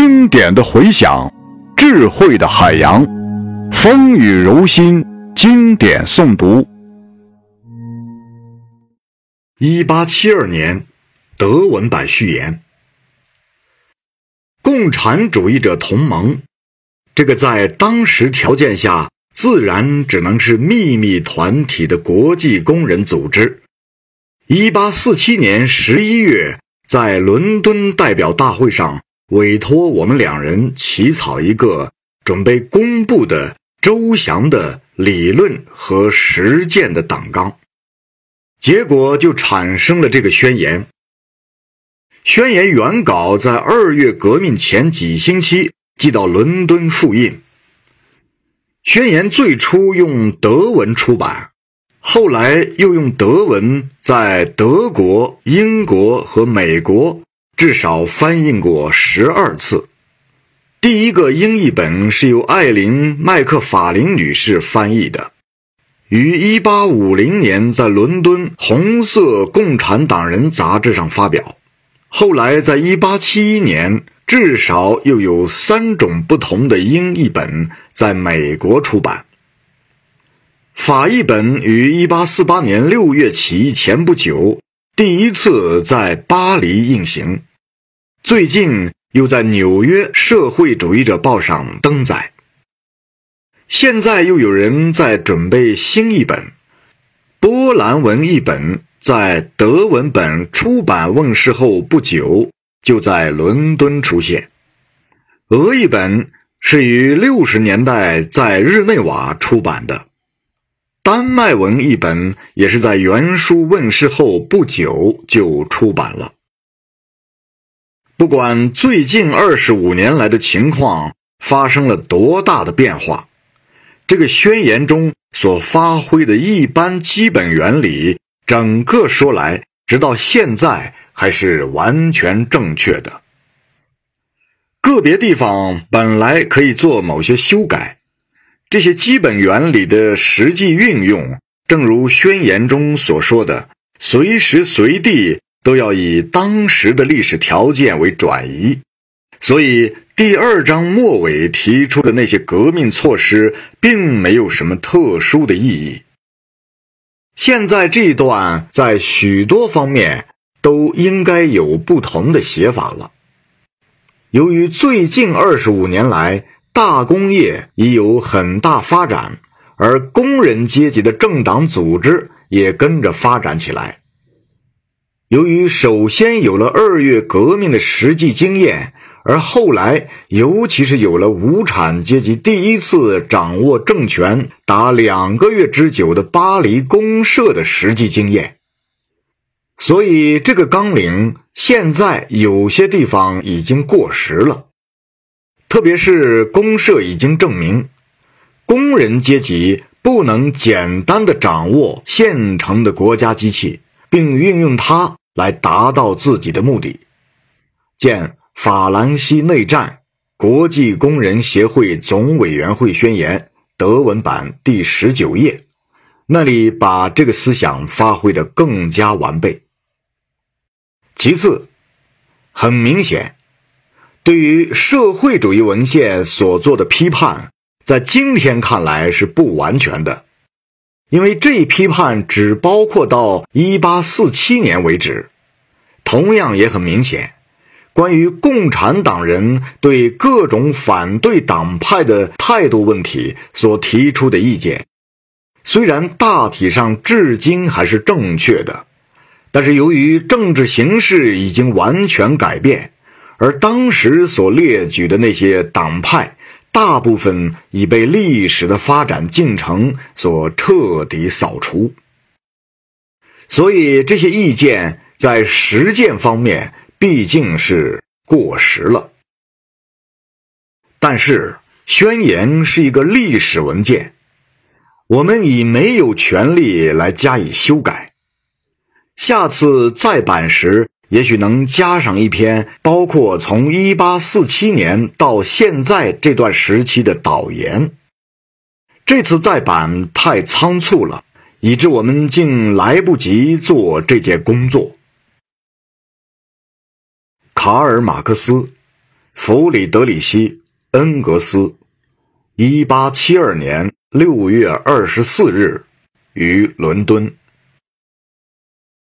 经典的回响，智慧的海洋，风雨柔心，经典诵读。一八七二年，德文版序言：共产主义者同盟，这个在当时条件下自然只能是秘密团体的国际工人组织，一八四七年十一月在伦敦代表大会上。委托我们两人起草一个准备公布的周详的理论和实践的党纲，结果就产生了这个宣言。宣言原稿在二月革命前几星期寄到伦敦复印。宣言最初用德文出版，后来又用德文在德国、英国和美国。至少翻译过十二次。第一个英译本是由艾琳·麦克法林女士翻译的，于1850年在伦敦《红色共产党人》杂志上发表。后来在1871年，至少又有三种不同的英译本在美国出版。法译本于1848年6月起义前不久，第一次在巴黎印行。最近又在纽约社会主义者报上登载。现在又有人在准备新译本，波兰文译本在德文本出版问世后不久就在伦敦出现。俄译本是于六十年代在日内瓦出版的，丹麦文译本也是在原书问世后不久就出版了。不管最近二十五年来的情况发生了多大的变化，这个宣言中所发挥的一般基本原理，整个说来，直到现在还是完全正确的。个别地方本来可以做某些修改，这些基本原理的实际运用，正如宣言中所说的，随时随地。都要以当时的历史条件为转移，所以第二章末尾提出的那些革命措施，并没有什么特殊的意义。现在这一段在许多方面都应该有不同的写法了。由于最近二十五年来大工业已有很大发展，而工人阶级的政党组织也跟着发展起来。由于首先有了二月革命的实际经验，而后来尤其是有了无产阶级第一次掌握政权达两个月之久的巴黎公社的实际经验，所以这个纲领现在有些地方已经过时了。特别是公社已经证明，工人阶级不能简单的掌握现成的国家机器。并运用它来达到自己的目的。见《法兰西内战国际工人协会总委员会宣言》德文版第十九页，那里把这个思想发挥的更加完备。其次，很明显，对于社会主义文献所做的批判，在今天看来是不完全的。因为这一批判只包括到一八四七年为止，同样也很明显，关于共产党人对各种反对党派的态度问题所提出的意见，虽然大体上至今还是正确的，但是由于政治形势已经完全改变，而当时所列举的那些党派。大部分已被历史的发展进程所彻底扫除，所以这些意见在实践方面毕竟是过时了。但是，宣言是一个历史文件，我们已没有权利来加以修改。下次再版时。也许能加上一篇包括从一八四七年到现在这段时期的导言。这次再版太仓促了，以致我们竟来不及做这件工作。卡尔·马克思，弗里德里希·恩格斯，一八七二年六月二十四日于伦敦。